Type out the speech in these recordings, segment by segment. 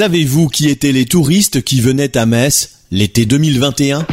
Savez-vous qui étaient les touristes qui venaient à Metz l'été 2021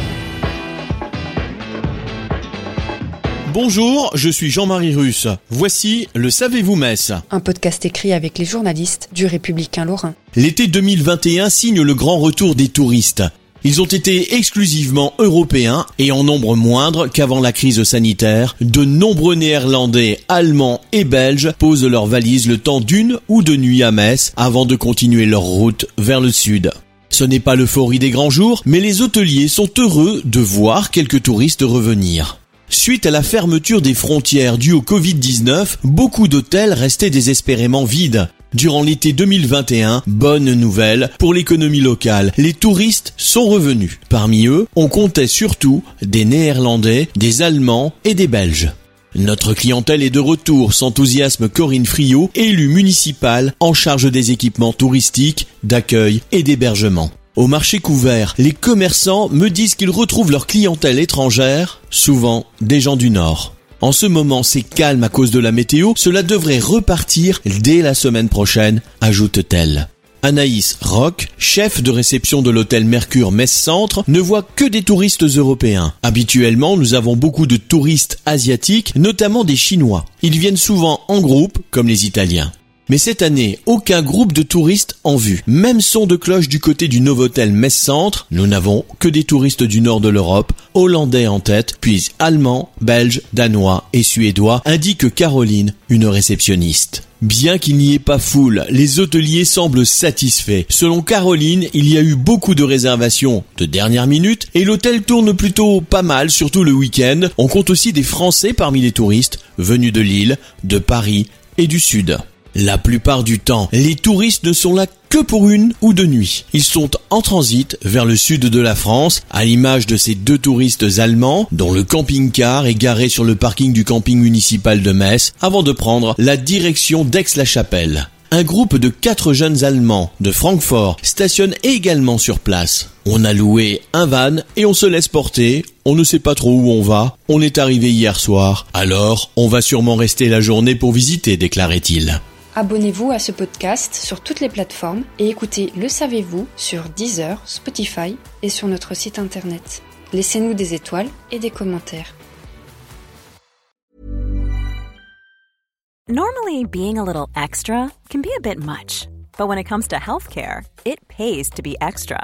Bonjour, je suis Jean-Marie Russe. Voici le Savez-vous Metz Un podcast écrit avec les journalistes du Républicain Lorrain. L'été 2021 signe le grand retour des touristes. Ils ont été exclusivement européens et en nombre moindre qu'avant la crise sanitaire. De nombreux Néerlandais, Allemands et Belges posent leurs valises le temps d'une ou deux nuits à Metz avant de continuer leur route vers le sud. Ce n'est pas l'euphorie des grands jours, mais les hôteliers sont heureux de voir quelques touristes revenir. Suite à la fermeture des frontières due au Covid-19, beaucoup d'hôtels restaient désespérément vides. Durant l'été 2021, bonne nouvelle pour l'économie locale, les touristes sont revenus. Parmi eux, on comptait surtout des Néerlandais, des Allemands et des Belges. Notre clientèle est de retour, s'enthousiasme Corinne Friot, élue municipale en charge des équipements touristiques, d'accueil et d'hébergement. Au marché couvert, les commerçants me disent qu'ils retrouvent leur clientèle étrangère, souvent des gens du Nord. En ce moment, c'est calme à cause de la météo, cela devrait repartir dès la semaine prochaine, ajoute-t-elle. Anaïs Rock, chef de réception de l'hôtel Mercure Metz Centre, ne voit que des touristes européens. Habituellement, nous avons beaucoup de touristes asiatiques, notamment des Chinois. Ils viennent souvent en groupe, comme les Italiens. Mais cette année, aucun groupe de touristes en vue. Même son de cloche du côté du Novotel Metz Centre, nous n'avons que des touristes du nord de l'Europe, hollandais en tête, puis allemands, belges, danois et suédois, indique Caroline, une réceptionniste. Bien qu'il n'y ait pas foule, les hôteliers semblent satisfaits. Selon Caroline, il y a eu beaucoup de réservations de dernière minute et l'hôtel tourne plutôt pas mal, surtout le week-end. On compte aussi des Français parmi les touristes, venus de Lille, de Paris et du Sud. La plupart du temps, les touristes ne sont là que pour une ou deux nuits. Ils sont en transit vers le sud de la France, à l'image de ces deux touristes allemands, dont le camping-car est garé sur le parking du camping municipal de Metz, avant de prendre la direction d'Aix-la-Chapelle. Un groupe de quatre jeunes Allemands de Francfort stationne également sur place. On a loué un van et on se laisse porter. On ne sait pas trop où on va. On est arrivé hier soir. Alors, on va sûrement rester la journée pour visiter, déclarait-il. Abonnez-vous à ce podcast sur toutes les plateformes et écoutez Le Savez-vous sur Deezer, Spotify et sur notre site internet. Laissez-nous des étoiles et des commentaires. Normally, being a little extra can be a bit much, but when it comes to healthcare, it pays to be extra.